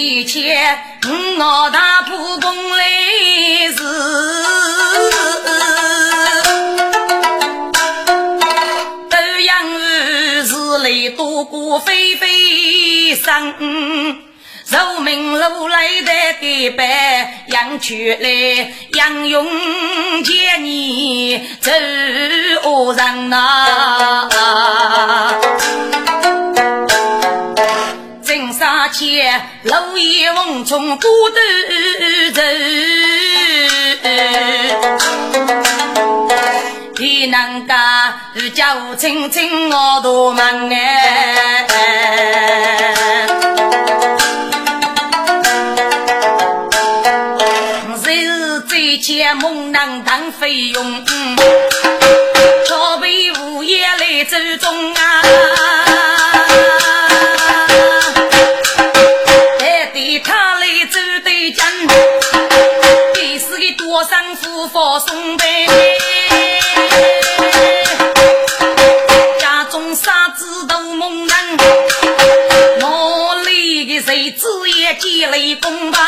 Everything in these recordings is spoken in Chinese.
几千我大铺工来是，都养是来多过飞飞生。寿命路来的给白，养出来养用千年走恶人呐。正杀前路一风中孤独走，你能家叫我亲亲我大门哎。借猛男当费用，巧被物业来走中啊！风吧？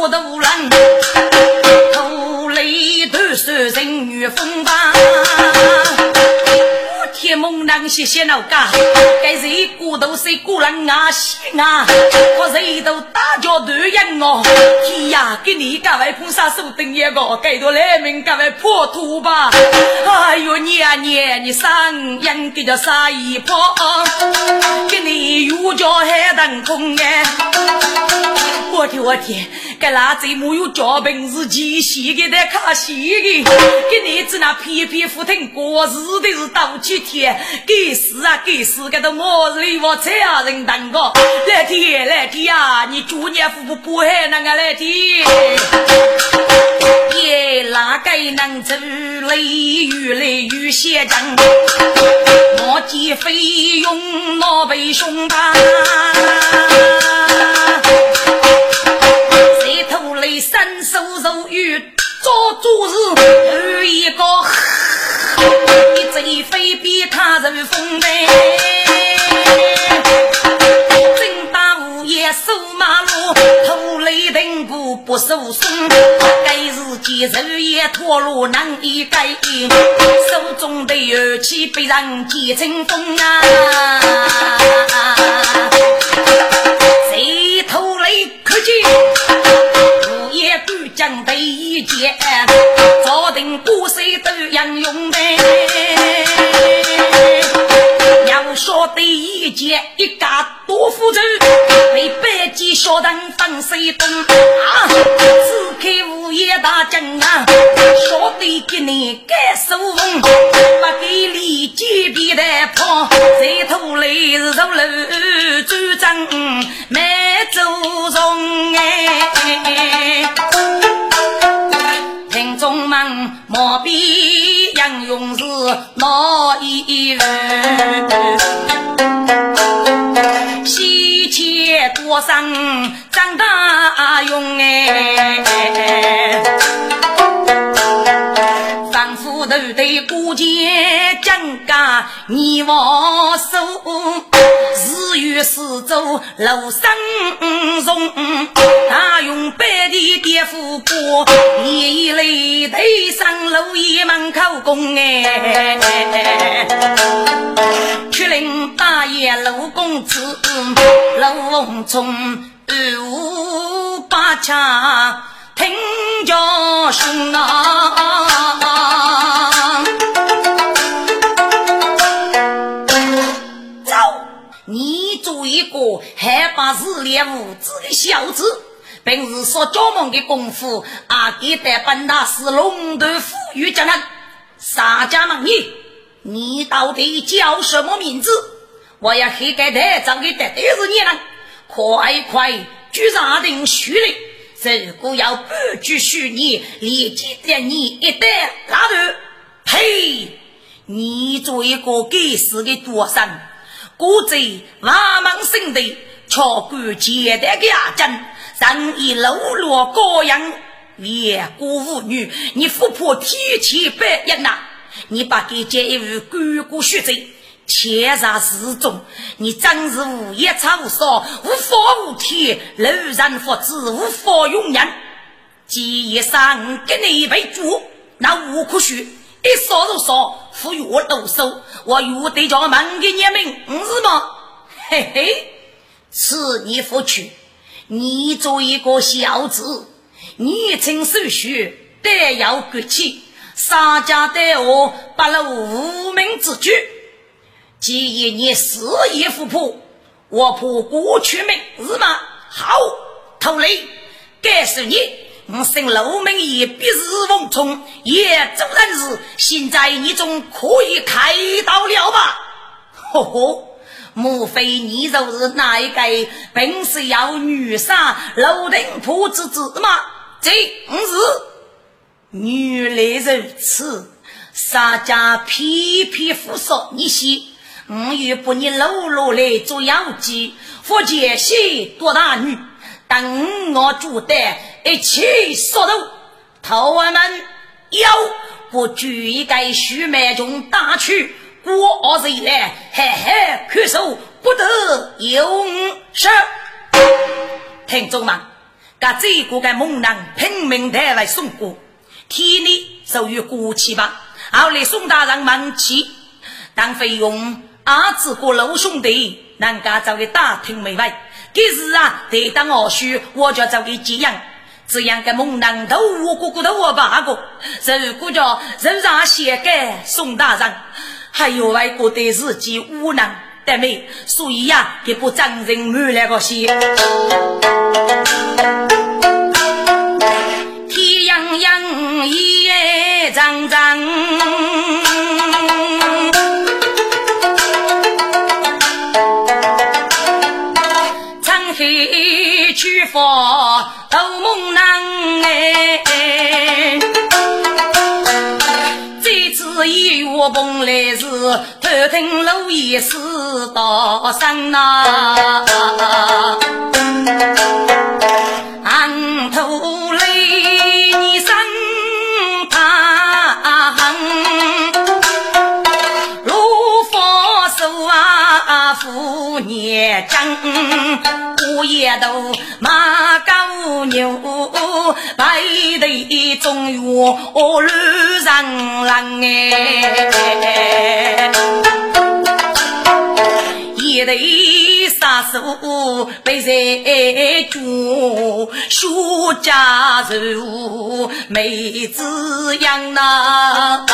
我的无人，头里头受人女风吧。天蒙南西些老家，该谁骨头谁骨人啊西啊，我谁都大叫断人哦。天呀，给你各位菩萨手等一个，给多来命各位破土吧。哎呦，年年你上应该叫啥一破？给你又叫海当空哎！我天我天，该那贼没有脚本是极细的在看戏的，给你只那皮皮胡腾过日的是倒去。天，给死啊！给死！个都我是我这样人当个，来天来天啊！你祝年夫妇不害那个来天，耶哪个能走雷雨雷雨写真？我计费用老辈兄吧，谁头雷伸手肉雨做主事，有一个。你贼非比他人风呗，正大午夜守马路，偷雷登步不守松。该日节日也脱落难以改，手中的乐器被人击成风啊！谁偷雷可见？午夜渡江第一节，朝廷国税都应用呗。要说第一节一家多富足，为百计小人分水东啊！此开午夜大阵啊，说得给你该收风，不给李金皮的跑，再头来是走路主张没走中哎。听众们，莫比杨勇是哪一人？西迁多生张大勇哎。丈夫头戴古剑，将家你王守，四周楼生荣。大用百里叠富过，夜里头上楼爷门口供哎。去领大爷陆公子，陆凤冲二五八枪。听家兄啊，个害怕自恋无知的小子，平时所教门的功夫，阿给在本大师龙头富裕之人。沙家门你，你到底叫什么名字？我要黑盖台长给的都是你了，快快去查定虚礼。如果要不举许你，立即将你一刀拉断。呸！你做一个该死的多生，古贼万门生的，巧管简单的牙针，上以喽啰羔羊，连过妇女，你富婆天千百一呐！你把给接一壶干过血债，千杀示众，你真是无夜草无少，无法无天，楼人福子无法永人。今夜上给你为主，那无可许，一烧就烧，不与我动手，我与对家门给你们，不是吗？嘿嘿，此你不去，你做一个小子，你称手续，得要骨气。洒家对我不露无名之举，既一你事业富婆，我怕过去名是吗？好，头雷，该是你，我姓陆名也必是翁冲，也做人事，现在你总可以开刀了吧？呵呵，莫非你就是那一个本是要女杀楼顶铺之子吗？这不是。原来如此，洒家偏偏复说你些，我又不你露露来做妖姬，福建西多大女，等我主的一起杀头，头儿们要不举一个徐满中打去，过二十来，嘿嘿，看守不得有事。听众们，把这个个猛男拼命带来送过。天理属于过去吧，后来宋大人忙起，当费用阿子和老兄弟，人家找个打听没完。这时啊，得当二叔，我就找个这样，这样个猛男头，我哥哥都我八个，如果叫人上写给宋大人，还有外国的自己无能得没，所以呀，也不掌人满那个些。洋洋夜张张，佛斗梦难哎，这次一月蓬来时，头听路也是大声呐，昂头嘞。一声大喊，如佛手啊，虎年将，我也都马高牛，白头中原路上人哎。一对杀手被人捉，学家仇妹子养呐，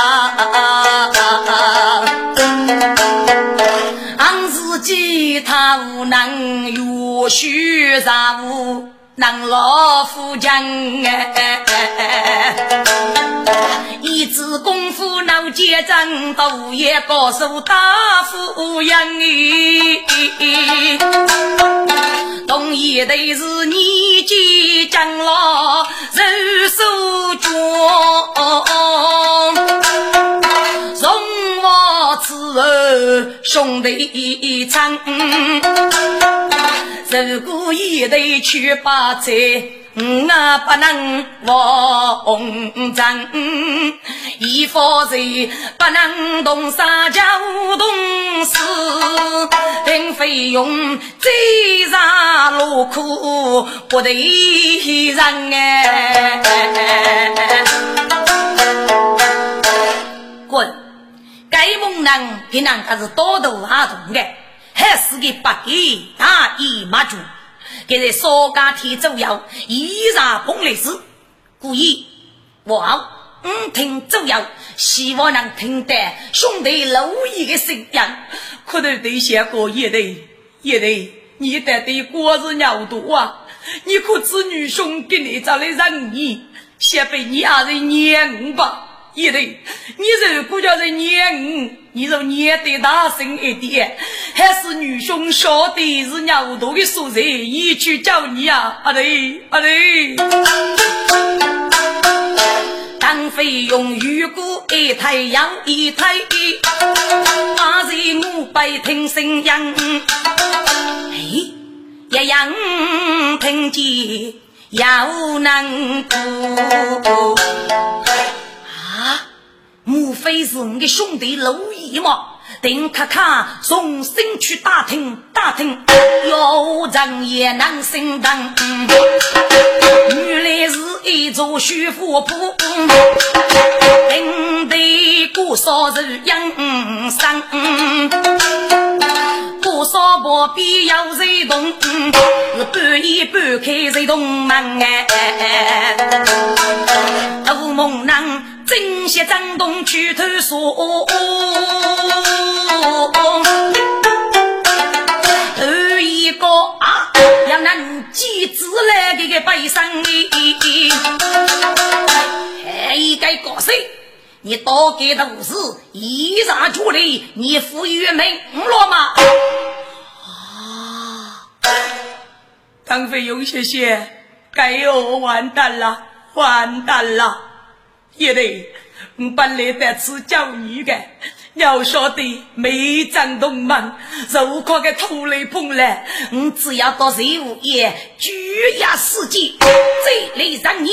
俺自己他无能越学啥物。能老夫将哎，一支功夫能结阵，斗也高手大夫人哎，东一队是年纪长老，人手壮。从我此后兄弟长，如果一头去把菜，我不能忘账。一方人不能动三脚动四，并费用最上路苦不得人哎。滚！该猛男平常他是多头阿童的，还是个八给大姨妈猪，给在少家天左右，依然碰来时，故意我唔听左右，希望能听得兄弟老一的声音。可能对象过也得也得，你得对果子尿多啊！你可知女兄给你找来让你，先被你二人撵吧。也对，你如果叫人撵我，你就撵得大声一点，还是女兄晓得是鸟多的所在，一去叫你啊，阿对阿对。当飞用如果一太阳一太阿是我白听声音，哎，一样听见又能过。啊！莫非是你的兄弟陆毅吗？丁卡卡从新去打听打听，有人也能心疼。原来是一座虚浮铺，领队过少日养生，过少不必要谁动，是半夜半开谁动门哎，杜梦郎。正些张东去投诉，头一个啊，要能机子来这个背上你，还一个高手，你多给都是一上出来，你富裕没了吗？啊，唐飞勇谢谢，该有完蛋了，完蛋了。也得，我本来在此教你的，要晓得没长动门，如果个土雷碰来，我只要到税务业举压世界，这里让你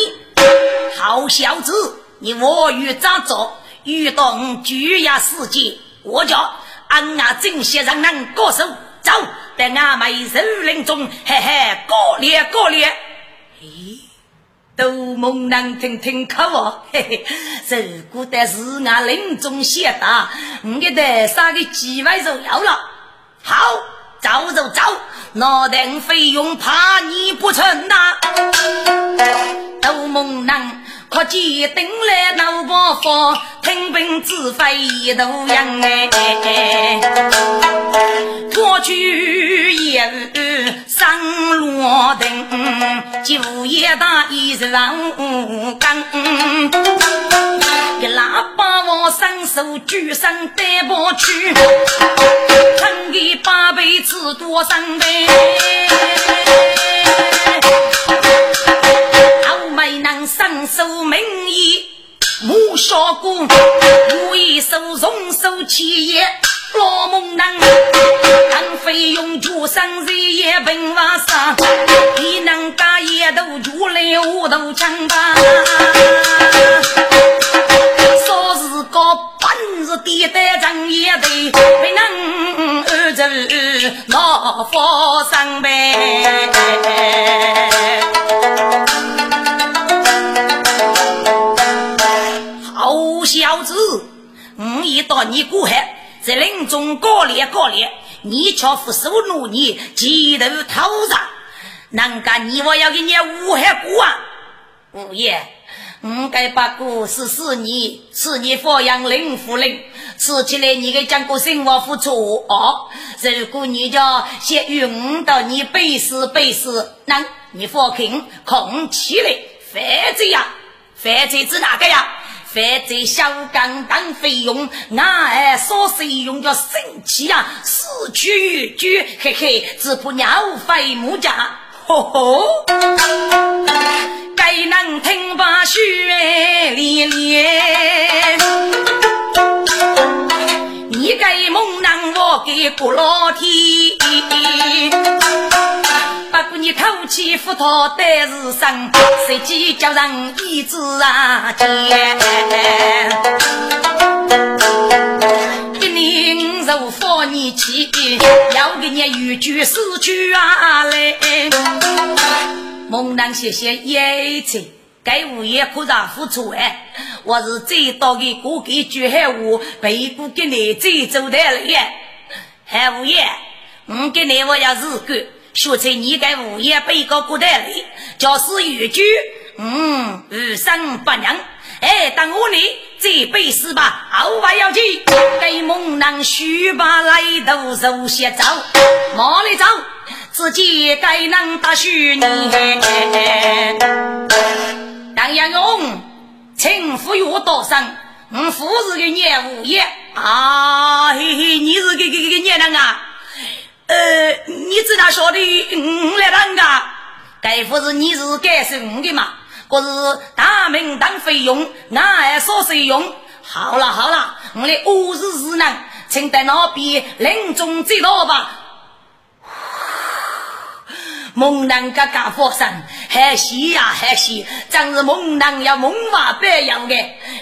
好小子，你我与咋做？遇到我举压世界，我叫俺伢正些让人高手走，在俺们树林中，嘿嘿，高烈高烈。都梦能听听看哦，嘿嘿，如果的是俺林中写的，我给他三个几万就要了。好，走就走，那点费用怕你不成呐？都梦能。可见登来老伯父，听凭指挥一头羊哎，过去也上罗灯，就也打一上钢，一喇叭我伸手举上带不去，称给八辈子多三倍。伸手名义，木小姑，我一手从手起业，老猛男，当费用就生日也本瓦上，你能干也都出来我都强吧。说是个本事地带正也得，没能儿子老佛上呗。小子，我一到你过海，在林中高烈高烈，你却负手怒你，鸡头头上，难干你我要给你乌海过啊！五爷，我该把故事是你，是你抚养林夫人，吃起来你该讲个生活付出哦。如果你叫先运到你背时背时，那你放心，空起来，反正呀，反正是哪个呀？犯罪小刚当费用，俺儿所使用叫神器呀，死去欲居，嘿嘿，只怕鸟飞木架，吼吼，该能听罢血连连，你该猛男我给不老天。不过你口气不妥的是生，谁计叫人一直啊见？一年十五放你气，要给你一句四句啊来。猛男谢谢叶子，该物业可让付出哎，我是最多的过给句海话，背过给你最走的了耶。海物业，我给你我要日干。学在你个物业被告古代里，就是豫剧，嗯，无生不娘。哎，等我呢，这辈子吧，后不要紧。给猛男须把来头手些走，忙里走，自己该能打须你。当杨勇，请服我多生，我父是个念物业啊，嘿嘿，你是个个个年人啊。呃，你知道晓得我来当个？该不是你是该是我的嘛？可是大名当费用，俺还少费用。好了好了，我的五日日能，请在那边林中接到吧。猛男个家伙生，还喜呀还喜，真是猛男呀猛娃白样的。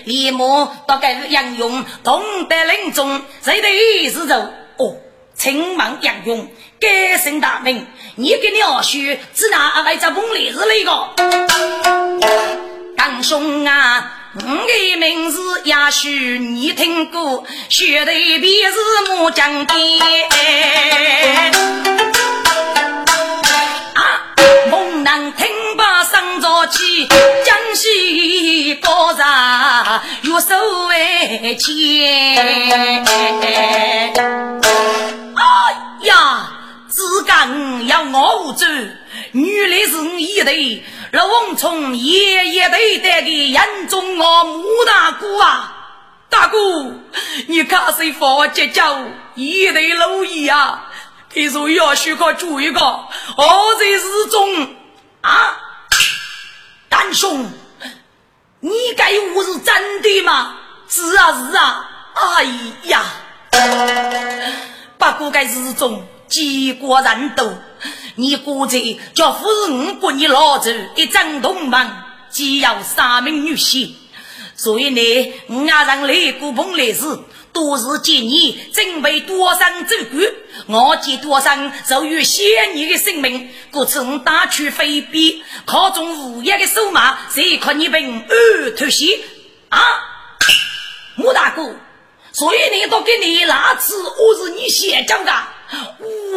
李某大概是杨勇，同得林中，谁的意思就哦，青忙杨勇，改姓大名，你给鸟婿只拿阿外在梦里是那个？堂兄啊，我的名字也许你听过，学的便是木匠的。猛男听罢生着气，江西高茶月收为钱。哎呀，只讲要我走，原来是一对老翁从爷爷对带的眼中我穆大姑啊，大哥，你看谁发结交一对老爷啊？你说要许可住一个，我在日中啊，丹兄，你该我是真的吗？是啊是啊，哎呀，不过该日中几国人斗，你估计叫夫人过你老子一张铜门，既要三名女婿，所以呢，我让来古碰来时。多是见你准备多生走过，我见多生就欲险你的性命，故此我打去非比，靠中无业的手马，谁可你凭二头血啊？穆大哥，所以你都给你那次，我是你先讲的，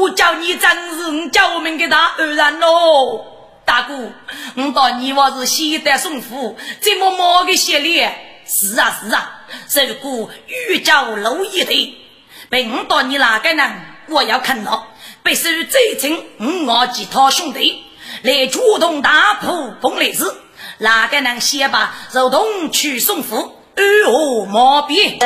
我叫你真是叫我们给他二人喽。大哥，我到你我是先得送福，这么毛的血脸。是啊是啊，如果遇着路一头，并到你那个呢？我要看到，必须最请我几套兄弟来主动打破风雷子，哪个能先把肉洞去送福？二何毛病？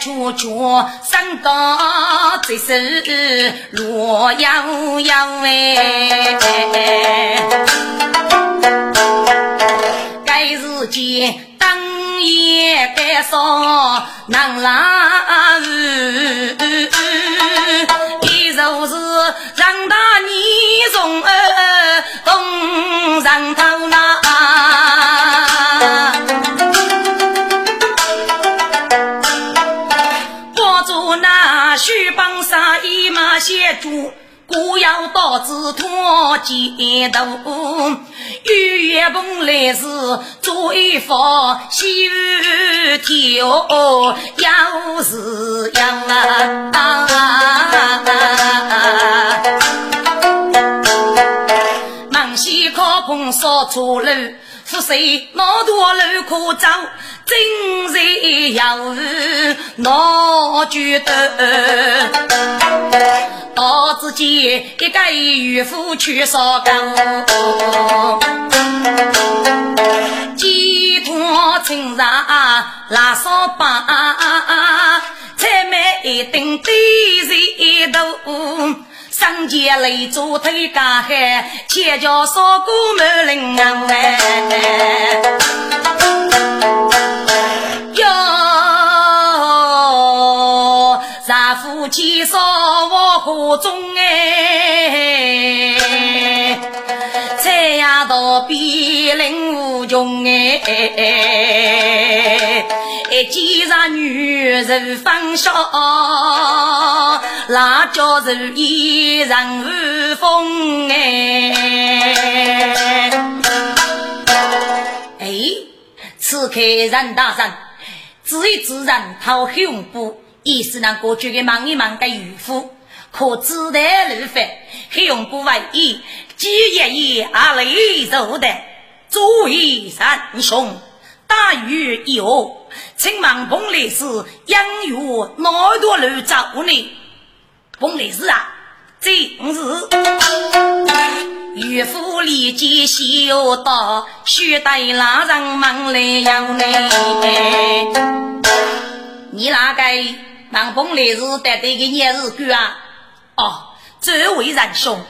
处处山高最是路遥遥哎，该日间当夜该烧难拉日，一若是让大你从儿东上头那。一马协助，故要导致脱肩头。玉叶蓬来时做一副西雨天哦，要是要啊！忙西靠棚烧茶楼，是谁那多路可走？真是要是闹剧得，到自己一个渔夫去烧干，几托青纱拉扫把，才买一顶对人头，上街来做腿干海，前脚烧锅满林哎。哟，咱夫妻烧火中哎，菜呀到比邻无穷哎，一见着女人放笑，辣椒肉一人无风哎，哎。此刻任大人，自一自然讨黑红布，意思让过去的忙一忙的渔夫，可自带路费，黑红布为一，几爷爷阿雷做的，诸位三兄，大雨以后，请忙彭烈士养育哪多路找呢？彭烈士啊，今日。渔夫立即笑道：“须得那人忙来要来。”你哪个忙崩来是得对个年日干啊？哦，这位仁兄，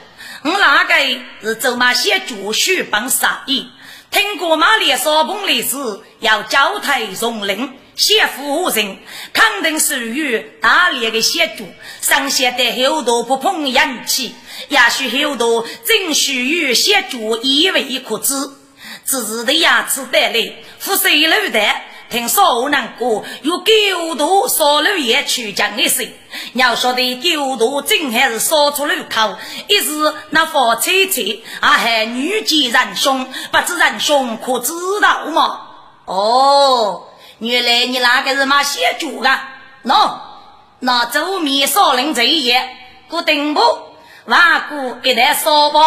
我哪个是走马些主须帮杀意？听过马列少崩来时要交台从令。谢夫人肯定是与大连的协助，上写的后头不碰阳气，也许后头正需与协助一为可知。只是的牙齿带来，腹水流的，听说难过，有九度烧炉也去讲的事。要说的九度真还是烧出炉口，一时那房车车啊，还女杰仁兄，不知仁兄可知道吗？哦。原来你那个是马写主啊？喏，那周密少林这一页，古顶部万古一代烧包，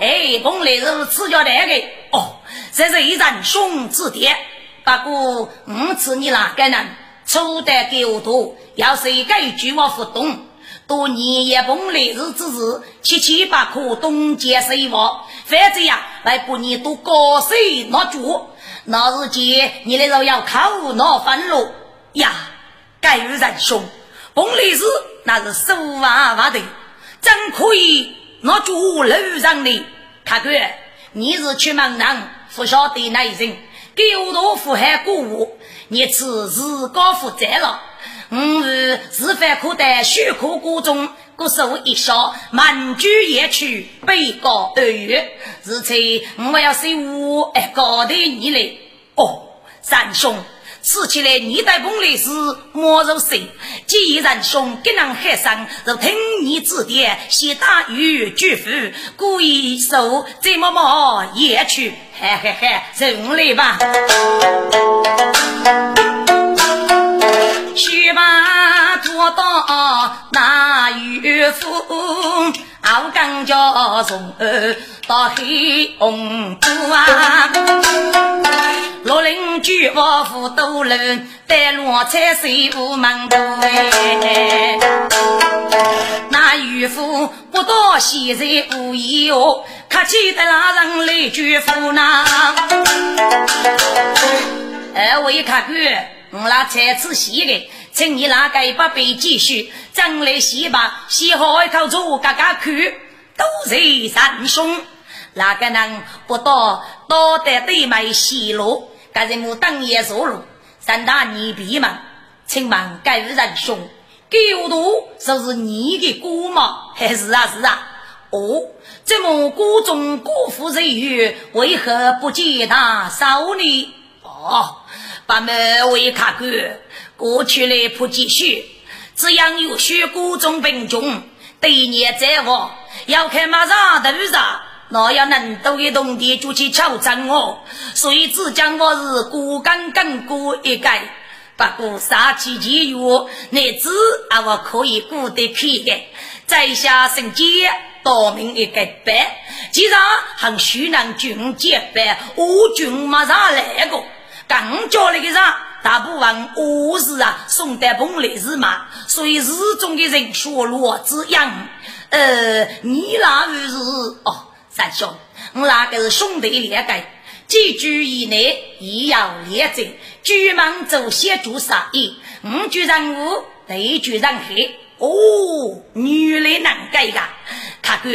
哎，本来是吃叫那个哦，这是一人兄之典。不过五次你那个人初代狗多，要是一句话不懂，多年也本来是只是七七八苦东街水话，反正呀，来不你都高水拿住。那日间，你那时要靠那分路呀？该有人凶，本来是那是手娃娃的，真可以拿住楼上的。看哥，你是去门人，不晓得那一人，狗多祸害过物，你此是高富帅了。我是是犯可在血库谷中。故手一笑，满居夜去，北高二月。日才我要随我哎高的你来哦，三兄，吃起来你带崩的是莫肉谁？既然兄给人海上，就听你指点，先打鱼拒夫，故意手这么么也去，嘿嘿嘿，人来吧。去把做到那渔夫，熬干叫从到黑红布啊！六邻居我夫都人带罗菜水无门头哎！那渔夫不到现在无疑哦，客气的那人来拒夫呢？二位客官。我那才吃席的，请你那个不必继续，整来洗吧，洗好一口粥，嘎嘎去，都是三兄。那个人不到，多得对面西路，该人我等也走路。三大你闭门，请问该人兄，狗肚就是你的姑吗？还是啊是啊？哦，这么谷中辜负人缘，为何不见他少呢？哦。把门为卡关，过去来不继续。只要有血谷中病重，对年在望，要看马上头上，那要能多一动的就去敲诈我。所以只讲我是孤干干过一个，不过杀气节约，乃至啊我可以过得去的。在下圣杰，道明一个白，既然很需能军结拜，我军马上来个。刚叫那个人，大部分我是啊，送的蓬莱是嘛，所以日中的人学罗子样。呃，你那位是哦，三兄，我那个是兄弟两个，几句以内亦要连着，举门走些做啥意？五句人物，对句人黑。哦，女来难改呀，他哥，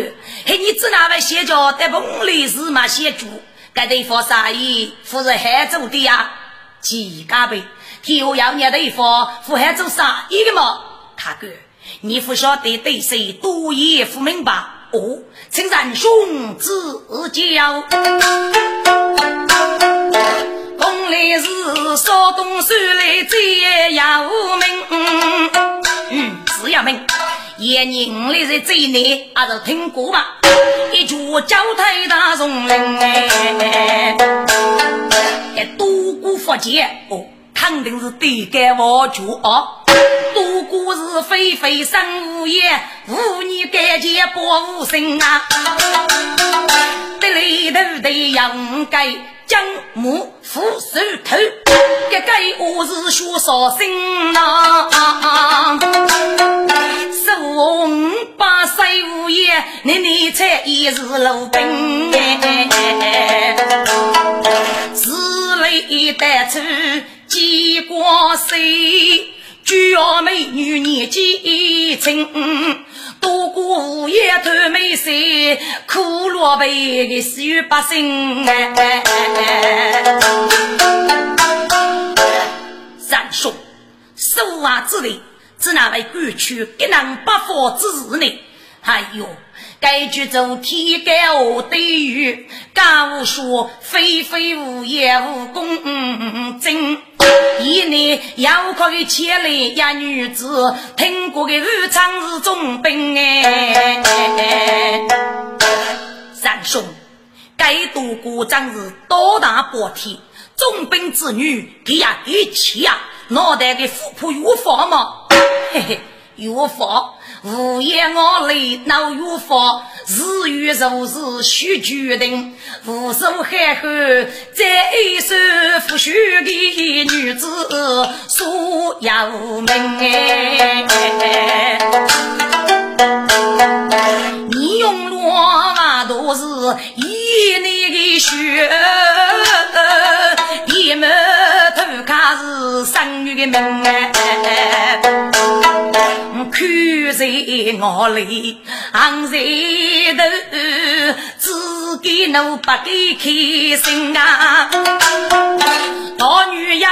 嘿，你只那位写着的蓬莱是嘛写主？该对方啥意？夫人还做的呀？几家辈，天下要念对方，夫还做啥意的嘛？大哥，你不晓得对谁多言不明白哦？请仁兄指教。本来是少东山来接姚明，嗯，是姚明。爷人来在这内，阿是听过吧？一脚脚太大松林哎，多过福建哦，肯定是对干我主哦。多过是非非生无言，无你干结不无声啊。得里头得养该将木扶手头，这个我是学少心呐。五八岁无业，你你才一日路兵。自累得出几过岁，举要美女年纪轻。多过无业偷美色，苦落悲的死百姓。三兄，守瓦之力，只那位官区给人不法之事呢？哎呦！该剧走天高地远，家务说非非无业无公正。一年要靠一千来一女子，听过的日常是重兵哎。三兄，该度过仗是多大波天，重兵之女，给呀一气呀，脑袋给富婆有房吗？嘿嘿，有房。无言我泪恼如佛，日月如是须决定。无数海后在一首抚恤的女子所有名。你用罗马都是一年的血，一门头卡是生育的命哎。看在我里，昂在头，只给奴不给开心啊！老女要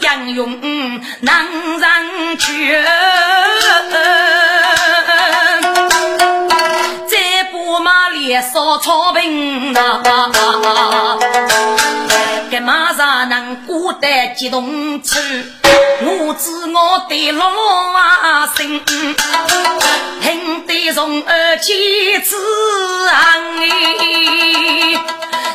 养用能人去，再不马脸烧草坪啊！干马上能过得激动处？我知我的老啊心，听得从耳起子昂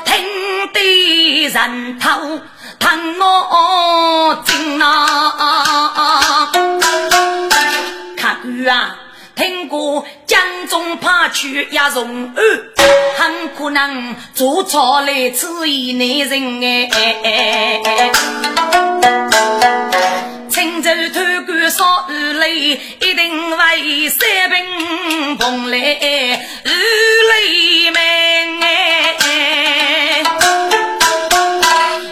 听得人头疼我心啊！看官啊，听过江中怕去也容易，很可能做错了此一男人哎。青州偷官烧鱼雷，一定为三兵蓬莱鱼雷门哎！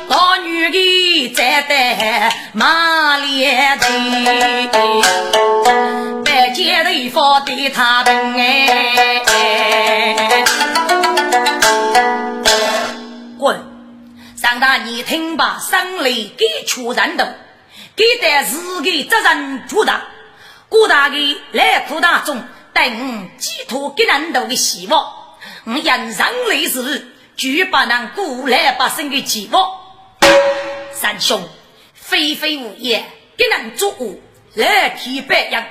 老女的站在马连队，白街头他兵哎！滚！上大你听吧，生雷给出人头。给得自己责任巨大，古大的来苦当中，等寄托给人头的希望。我人生历史，绝不能古来百姓的期望。三兄，非非无言，给人作恶，来替白羊，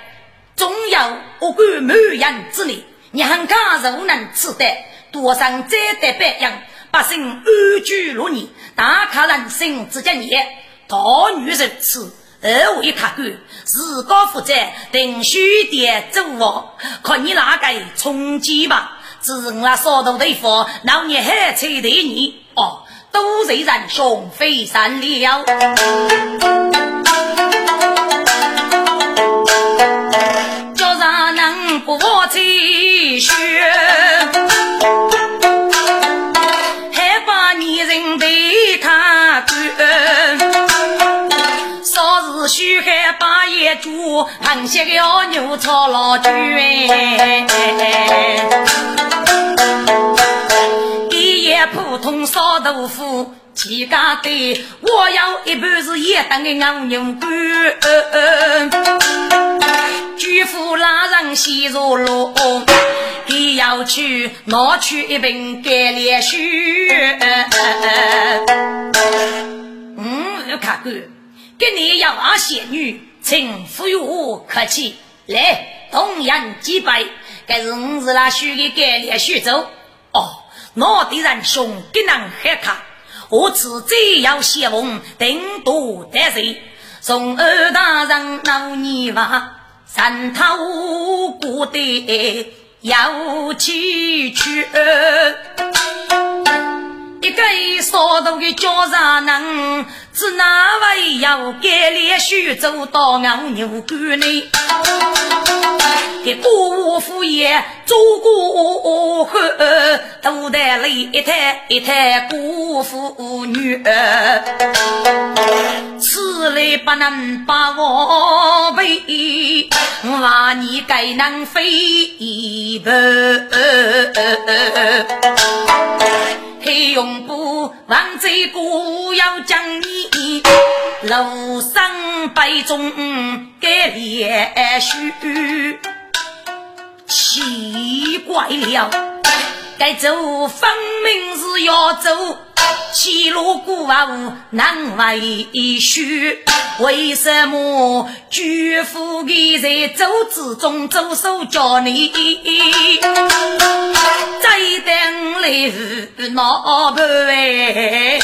总有我管满人之力。你很敢如能吃得，多上再得白羊，百姓安居乐业，大开人生之家业。大女人此二位卡官，自高负责定须点走王，看你哪个冲击吧。自我少头对付，老年还吹对你哦，都是人兄非善了。八叶猪，螃蟹个牛炒老猪哎！一普通烧豆腐，几家对，我要一半是野等的牛牛肝。巨富拉人西入路，你要去拿去一瓶干莲酒。嗯，看看。给你要啊仙女，请服于我客气，来同样几杯。该是我是那许的改列许州哦，我的人兄给人喝卡，我此只要谢翁顶多得罪，从二大人老泥娃，三头过得要去去。一个少头的叫啥人？只哪位要改脸许走到牛牛沟里？给姑父也做过汉，都带了一台一台姑父女儿，此来不能把我背，我你该能飞一步。黑永不王贼姑要将你楼上杯中给连续，奇怪了，该走分明是要走。七路古往难为续，为什么举夫的在走之中走手叫你再等来是闹不哎？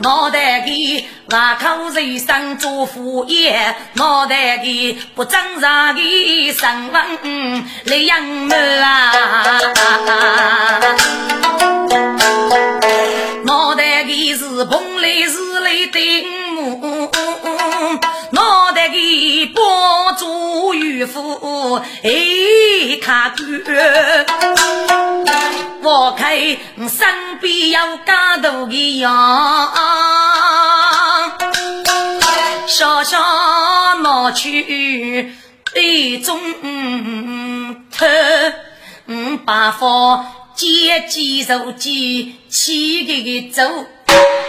脑袋里外口人生做副业，脑袋里不正常的身份来养么啊？市来顶目，脑袋里包住渔夫哎卡官，我看身边有家头的样，小小闹去杯中偷嗯把风。见鸡肉鸡，气个个走，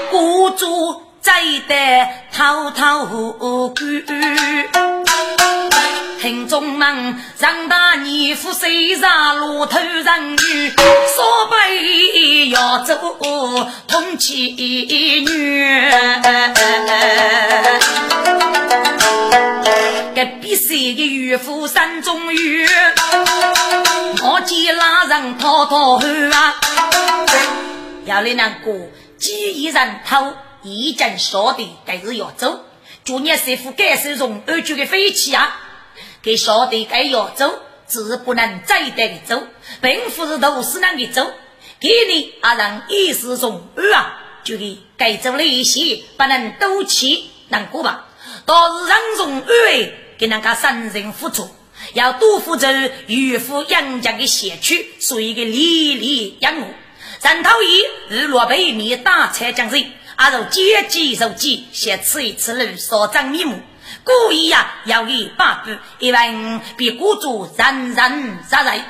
孤注再得滔滔苦。听众们，让大年夫谁上路头人女，说杯要走同妻女。这必须的渔夫山中鱼，我见拉人滔滔喊啊！要你那个几人头，一经晓得该是要走，祝你师傅该是从二局的飞起啊！给晓得该要走，只不能再带的走，并不是都是那个走。给你啊，让一时从二啊，就给该走了一些，不能赌气难过吧？倒是让从二。给那个三人付出，要多负责渔夫养家的先驱，属于个历历养我。三头一日落北面打菜将人，阿如接济受济，先吃一吃肉，少长面目。故意呀，要给八步，一问比雇主人人杀人。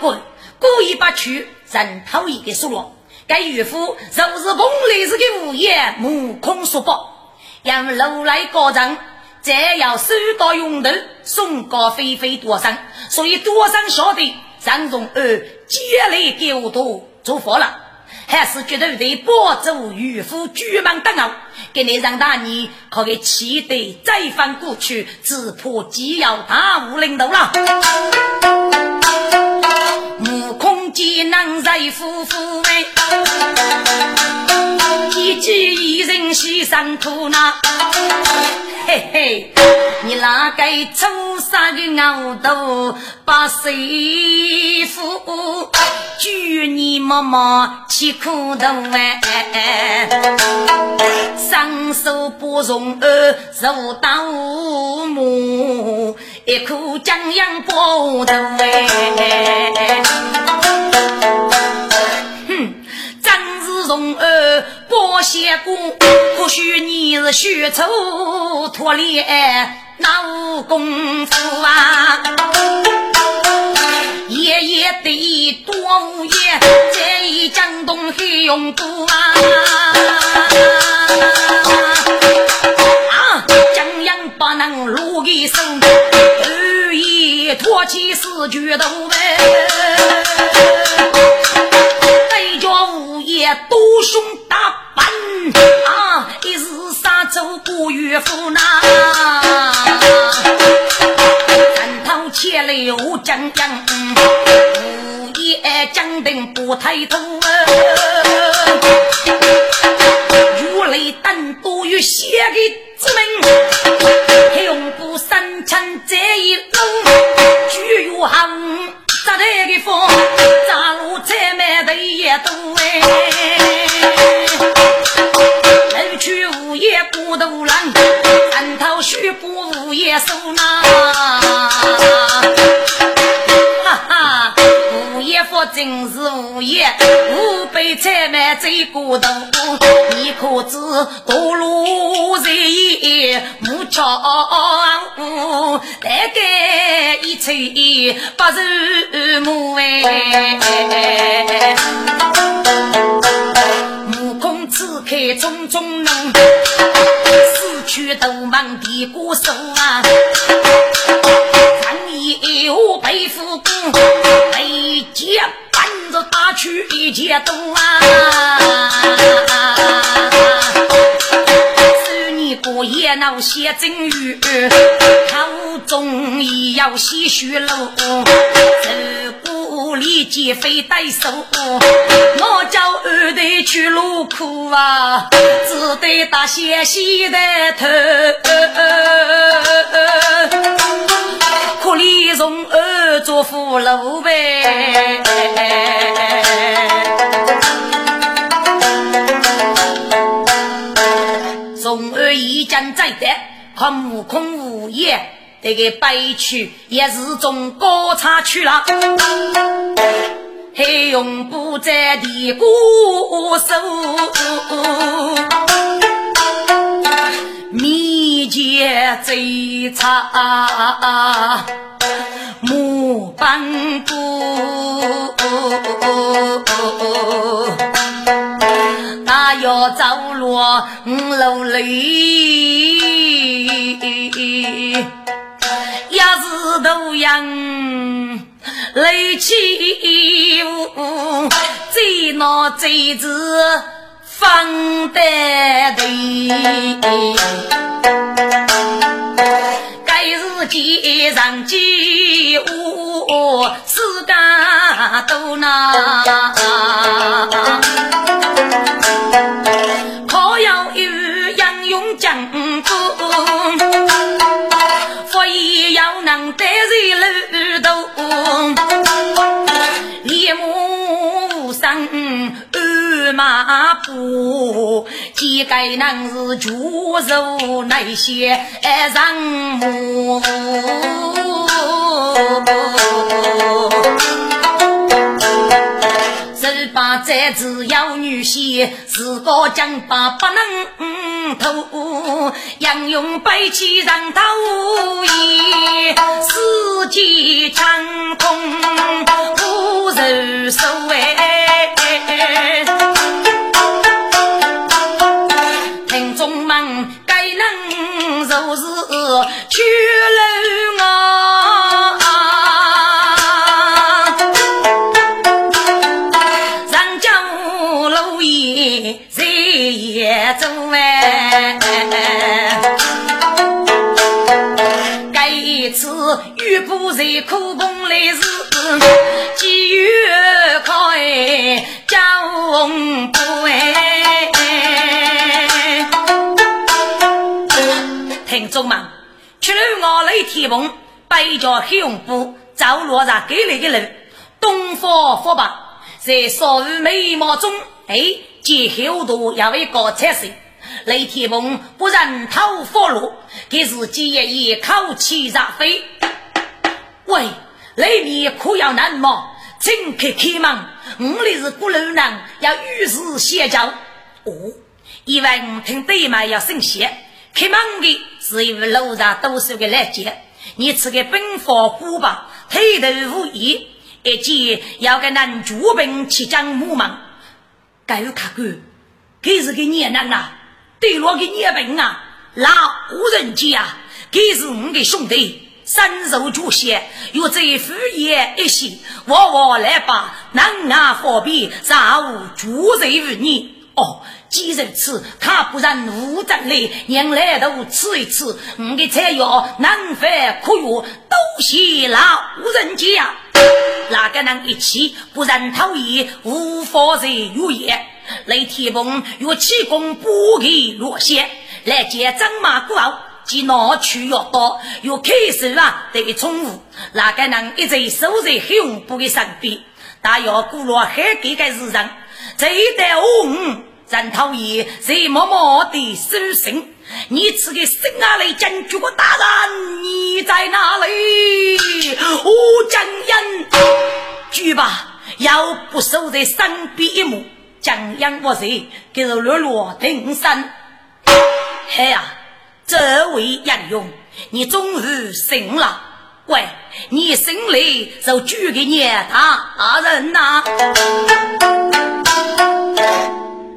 滚！故意把去三头一给输了。该渔夫就是蓬莱市的物业，目空说不，让楼来高涨。再要收到用头，送高飞飞多生，所以多生晓得张荣二接来给我多做佛了，还是觉得得保住渔夫居门等候，给你让大你可给期待再翻过去，只怕既要大无领导了。目空见能在夫妇哎，一举一人牺牲苦恼。嘿嘿，你哪个出杀的牛头把媳妇，祝你妈妈吃苦头哎，双手不容儿受到母，一口江洋波头哎，哼。从儿包些过，或许你是血仇脱脸那无功夫啊！爷爷的多无言，这江东黑用过啊！啊，江洋不能露一身，二爷脱起四绝头呗。多凶大板啊！一日杀走不岳父呐，三头前来我将将，午夜将灯不抬头啊！如雷弹多于血的之命，永不三千这一路，巨如行。扎头的风，楼去午夜过头冷，人头须不无也收纳。哈哈，无业夫真是无业，五百菜卖最过头。你可知多路在也木桥屋，大概一吹不是木哎。目空此刻种种浓，死去都忙的过手啊。我背负功，背肩搬着大去一件东啊！十年过夜闹写真语，口中也要些许露。手鼓里接飞带手，我叫二代去路苦啊，只得打些西的头。可里从二做俘虏呗，从二一将在的，看悟空无言，这个悲曲也是从高唱去了，还用不在的歌手。密接最差，木板鼓，大要走落五楼里，也是都样雷起雾，最闹最子。方得对，该是街上街舞，世间多难。可要有英勇将军，所以要能得人路途，马步，几个能是绝受那些人母？十八载只要女婿，自个将把不能偷，杨勇背起人头衣，四季长空无人收哎。一次遇不在苦功来时，机遇开叫红布哎。听众们，去了我来天蓬，背着黑红布，走路上给来的路，东方佛吧，在少妇眉毛中，哎，见后头也会搞彩色。雷天蓬不认头发落，给自己也一口气让飞。喂，雷面可要难吗？请开开门，我里是古楼人，要与时协教。哦，因为我听对面要生血。开门的是一位路上读书的来接，你吃个本方古吧，黑头无衣，一见要跟男主兵去将木门，该有看过，这是个年人呐，对落个年兵啊，老人家，这是我的兄弟，身受主血，又在敷衍一些，我我来把南衙方便，上午主人于你。哦。既如此，他不然无战力，娘来都吃一吃，我的菜肴难饭可药都谢老人家。哪个能一起，不然讨厌无法在如也。雷天鹏若气功不给落线，来见张马古后，即拿去要多，又开始啊得宠物。哪个能一直守在黑红布的身边？大要古罗还给个日人，这一代我五五。人讨厌，谁默默的收心？你此个生下来将军大人，你在哪里？我将人举吧，要不守在身边一幕，将阳我谁给是落落定身。嘿呀，这位杨勇，你终于醒了。喂，你醒来就举给你大人呐，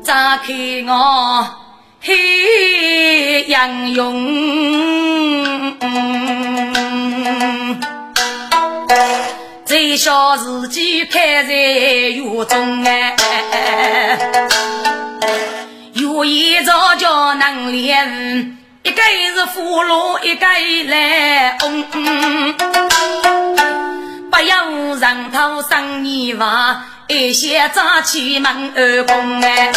咋看我？嘿，杨勇，最小自己开在狱中哎，有一招叫能练，一个是俘虏，一个来翁，不要让他生泥娃，一些早起门二公哎。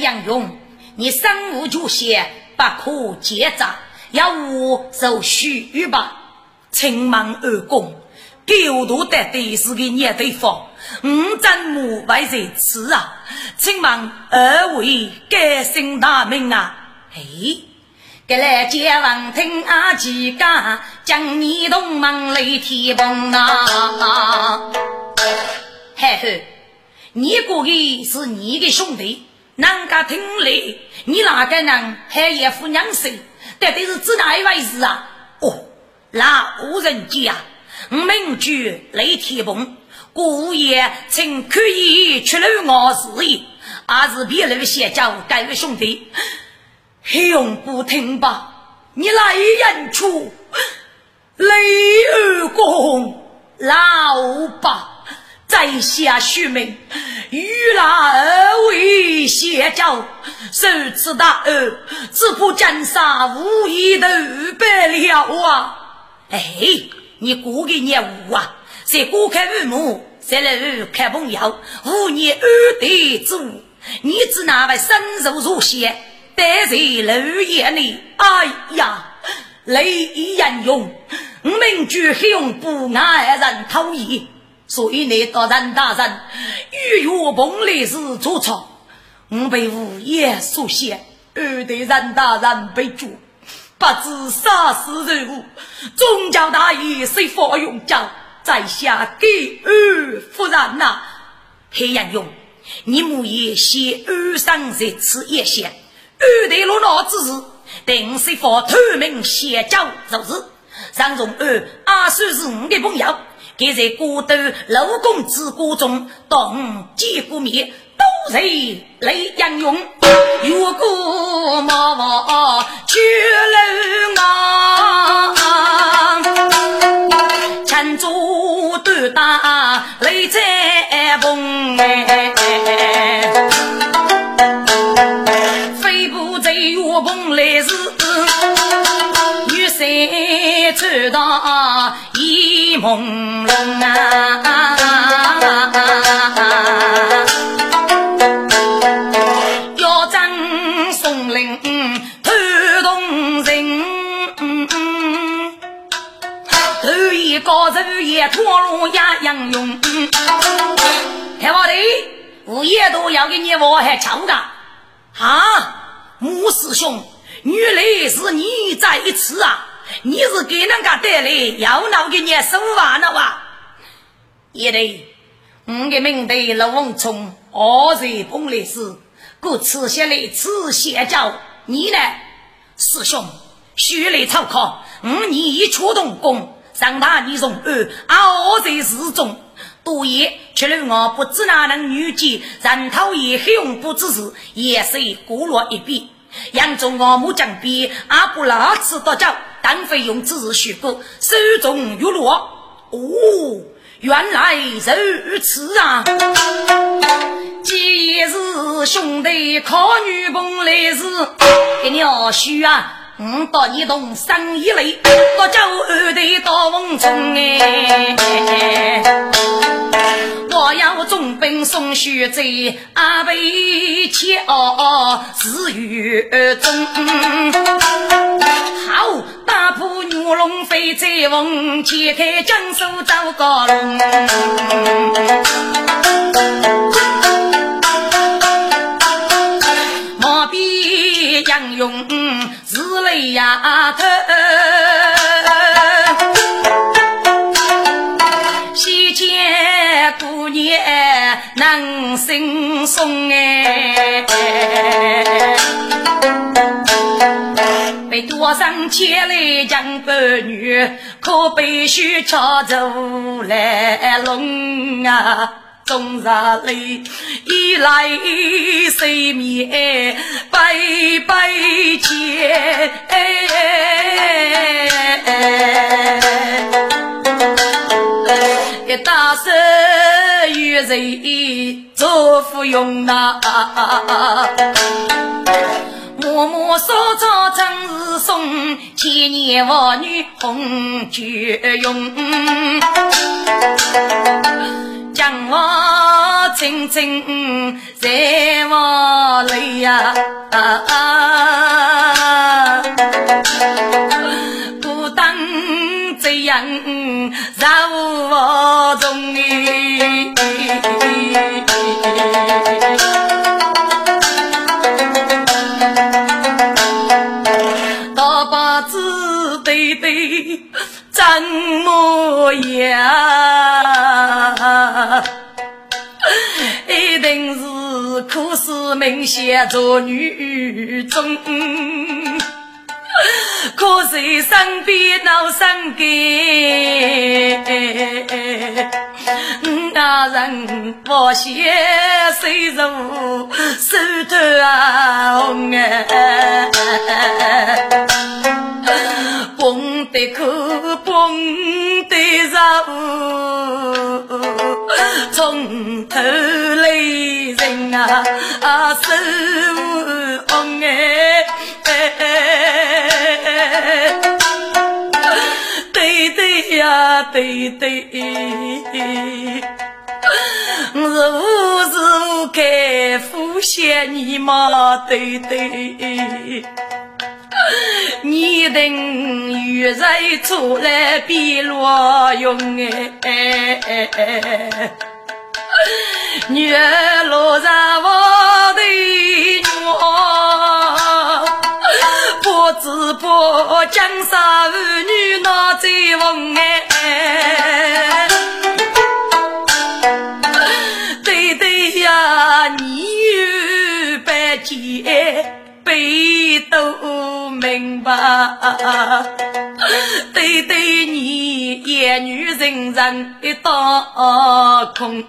杨勇，你身无绝险，不可结账，要我受虚吧？青门二公，狗头得的是个孽对方，五怎么为在此啊？请问二位该姓大名啊？哎，该来接王听阿几家，将你同门来提棚啊！嘿嘿，你过的是你的兄弟。人家听来，你哪个人还一副娘色？到底是指哪一回事啊？哦，老人家，名居雷天鹏，故也请可以出了我事业，还是别人先叫各位兄弟，永不听吧？你来人出，雷二公，老爸。在下许名，与那二位谢教，受此大恩，只怕江山无一头白了啊！哎，你过个业务啊？在过开父母，再来开朋友，五年二代之物，你只那位身受如仙，待在楼眼里，哎呀，泪已盈涌，我们举雄不爱人讨厌。所以你到任大人与岳鹏来时做错，我被五爷所陷，二代任大人被捉，不知杀死人物。宗教大义谁发用教，在下给二夫人呐。黑杨勇，你母爷写二生在此一线，二代落闹之时，定是发透明邪教如是。上中二阿算是我的朋友。给在孤独楼公之国中，东击国灭，都是雷英勇。如果莫忘去楼啊，千足断打雷在崩哎，崩来时。谁知道一朦胧啊？要争松林偷动人，头一高手也脱落也杨勇。开话的，物业都要给你我还抢的啊！穆师兄，原来是你在此啊！你是给人家带来要闹给你手完了哇？也对，我的名对陆文聪，二岁碰来时，故此下来此邪教。你呢，师兄，血泪草考，五年一出动工，上大你从二，二岁四中，多言，却了我不知哪能女妓，人头也黑红不知事，也是过落一笔。扬州我母将兵，阿不拉吃多久？单费用只是虚构，手中玉落。哦，原来如此啊！既是兄弟靠女工来时，给你二叔啊！我到你动身一类，我叫二弟到瓮中哎，我要重兵送学在阿背桥自雨中。好，打破牛龙飞在风，揭开江苏走高龙。莫比杨勇是雷丫头。能心松哎，被多上千里江北女，可悲须桥走来龙啊，终日里一来水面白白见。一大手与人做芙蓉呐，默默烧造真是送，千年妇女红酒用，将我真真在我泪呀。啊！不等这样让我中意，大把子对对怎么样？一定是苦思冥想做女中。可是身边闹生计？那人我写谁如手头红哎，蹦得可，蹦愁，从头来人啊手红哎。对对呀，对对，我是无时无刻呼想你嘛，对对，你等雨水出来比落用哎，月落在我的月。不知不江山儿女闹在风哎，都明白，对对你言语人人的当空，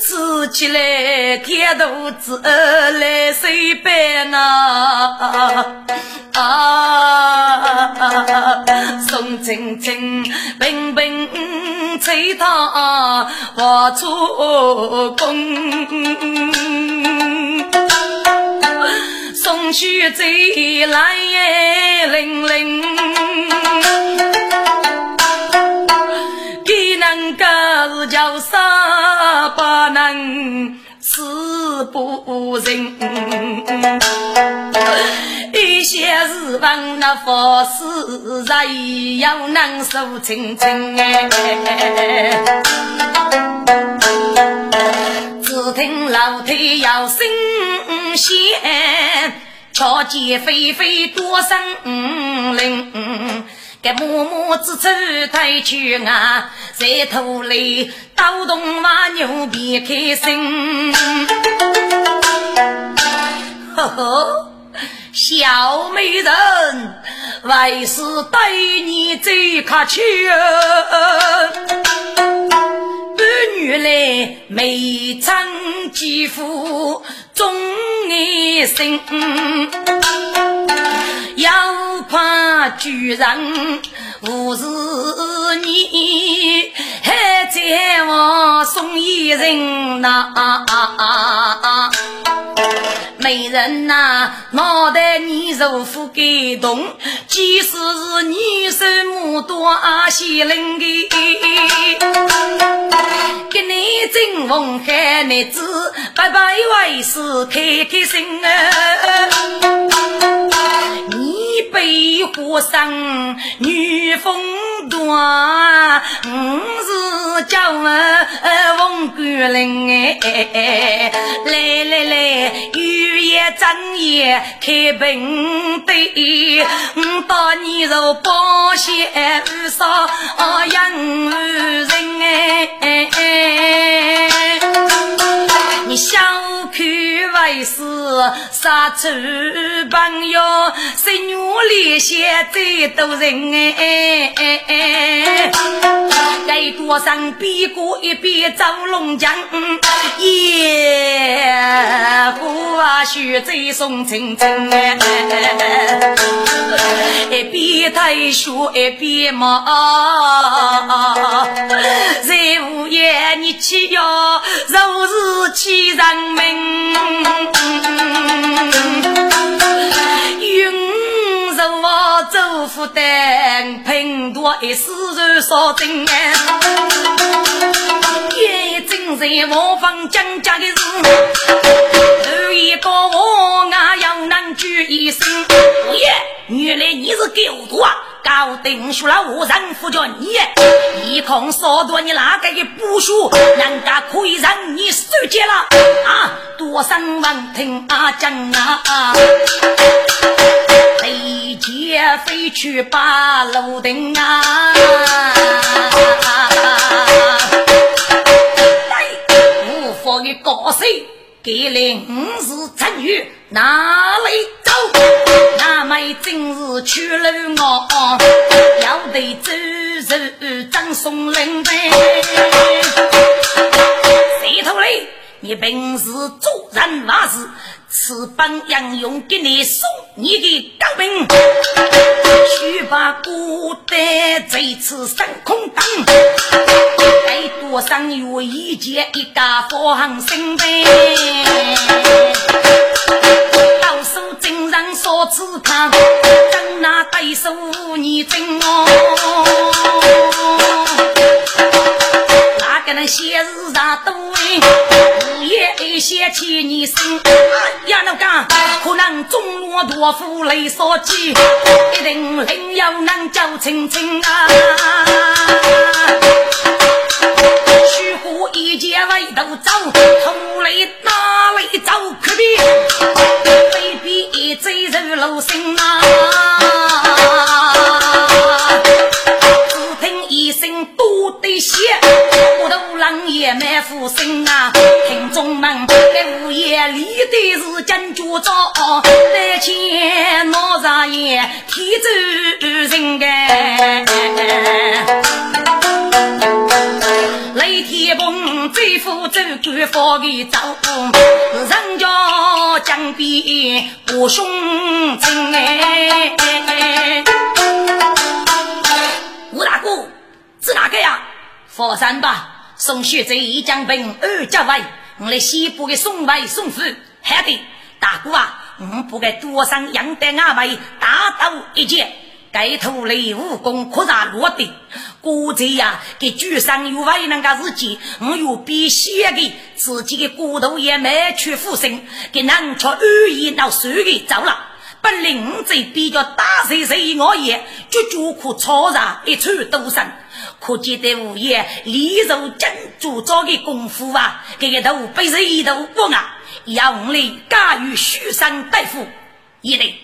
吃起来甜肚子来水白呐。啊，宋青青平平吹他画出宫。送去贼来零零，给能个叫啥不能死不认，一些日本那佛事人要能受清清。哎，只听老天要心。仙，瞧见飞飞多生灵，给默默之处抬去啊，在土里刀动马牛别开心。呵呵，小美人，为是对你最客气半女来眉长肌肤。忠义心，要夸巨人，无是你，还在我送一人呐。美人呐，脑袋你如虎感动，即使是你手母多啊，西灵的。给你征婚海男子，白白为师开开心啊！你被火生女风端，我是叫我翁桂林哎，来来来，雨夜正夜开平对，我把你肉包些二少养人哎，你小看为是杀猪朋友，十女里些最多人哎，该多上比过一比走龙江，耶，呼啊许最送亲亲哎，一边退休一边忙，在午夜你去哟，若是去人民，云柔我走负担，拼多一世人少真哎，眼睛在我方江家的是，有一个我啊要能举一生，耶，原来你是狗徒啊！高定说了我人夫叫你，一空少多你哪个的部署，人家可以让你受戒了啊！多生闻听啊讲啊，飞机飞去把路灯啊，无法的高手。给领是成语哪里走？妹真是去了我，要得走走张松林呗。谁头嘞？你本是做人话事。此本杨勇给你送你的高兵，去把孤单这次升空当，再多上有一件一家方心呗，只看，等那对手你真哦。那些日上多哎，日夜一想起你身，呀那个可能中落多夫泪所积，一定另有能叫青青啊。虚火一剑为头走，头里哪里走？可比非比一贼入楼心啊。血，我都冷也没负心啊！听众们，在午夜里的是真绝招，来见老少爷，天走人！天崩，追夫走，官方的走，人家江边过兄亲哎！吴大哥，是哪个呀？佛山吧，送血贼一将兵二家位，我来西部的送外送府，好的，大哥啊，我不该多上杨德阿位打斗一剑，该头雷武功扩大落地，国贼呀，给举上有为那个日记，我有必写的自己的骨头也没去负身，给南朝二爷闹水的走了。本领在比较大岁岁我也，就就可超上一处都生。可见得物业立如金铸造的功夫啊，这个头被人一头光啊，要我们驾驭虚山大夫，一类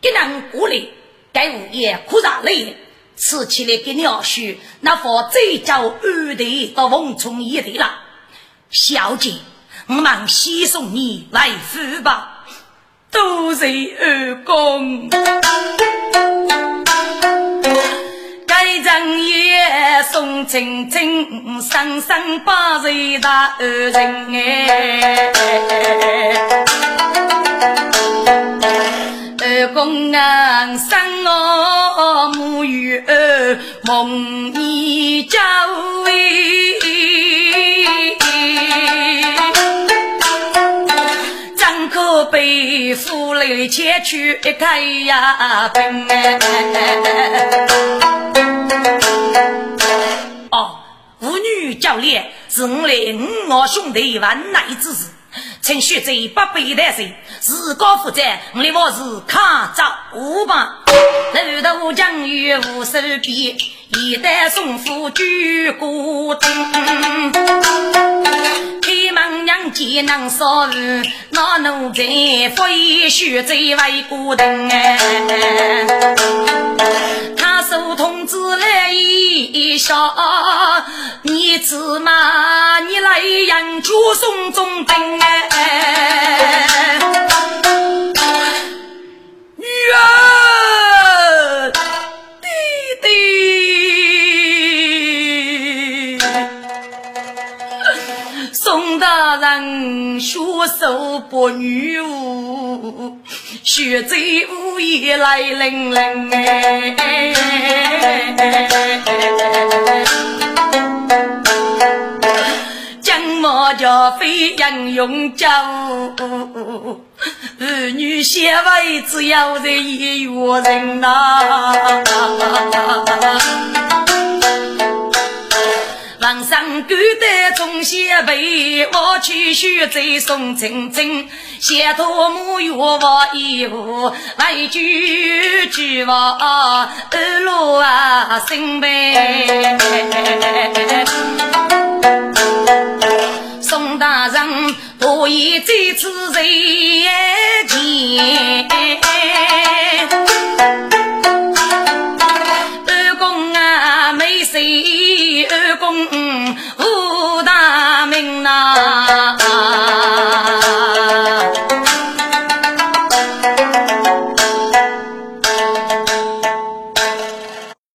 给人过来，该物业可咋累？吃起来给鸟婿，那佛再叫二弟到瓮冲一队了。小姐，我们先送你来府吧，多谢二公。该正夜送青青，生生八岁大二人哎。二公啊，生我母与儿，梦里交哎。张口被夫来牵去一开呀奔哎。哦，妇女教练是我来五我兄弟万难之事。请学在八百代岁，自高负责，我的我是抗造五吧。楼头将与无手边，一代送夫举孤灯。开门娘见能烧饭，那奴才非须在为孤灯哎。他手通知来一笑，你子嘛，你来养猪送中灯哎。女儿，弟弟，宋大人血手不女巫，血贼午夜来临临哎。我家非英勇救，儿女先为只有这一月人呐。皇上感得忠贤辈，我去学再送亲亲，先托母月我一户，来句句话二路啊生悲。宋大人，多言这次在前。二公五大名呐、啊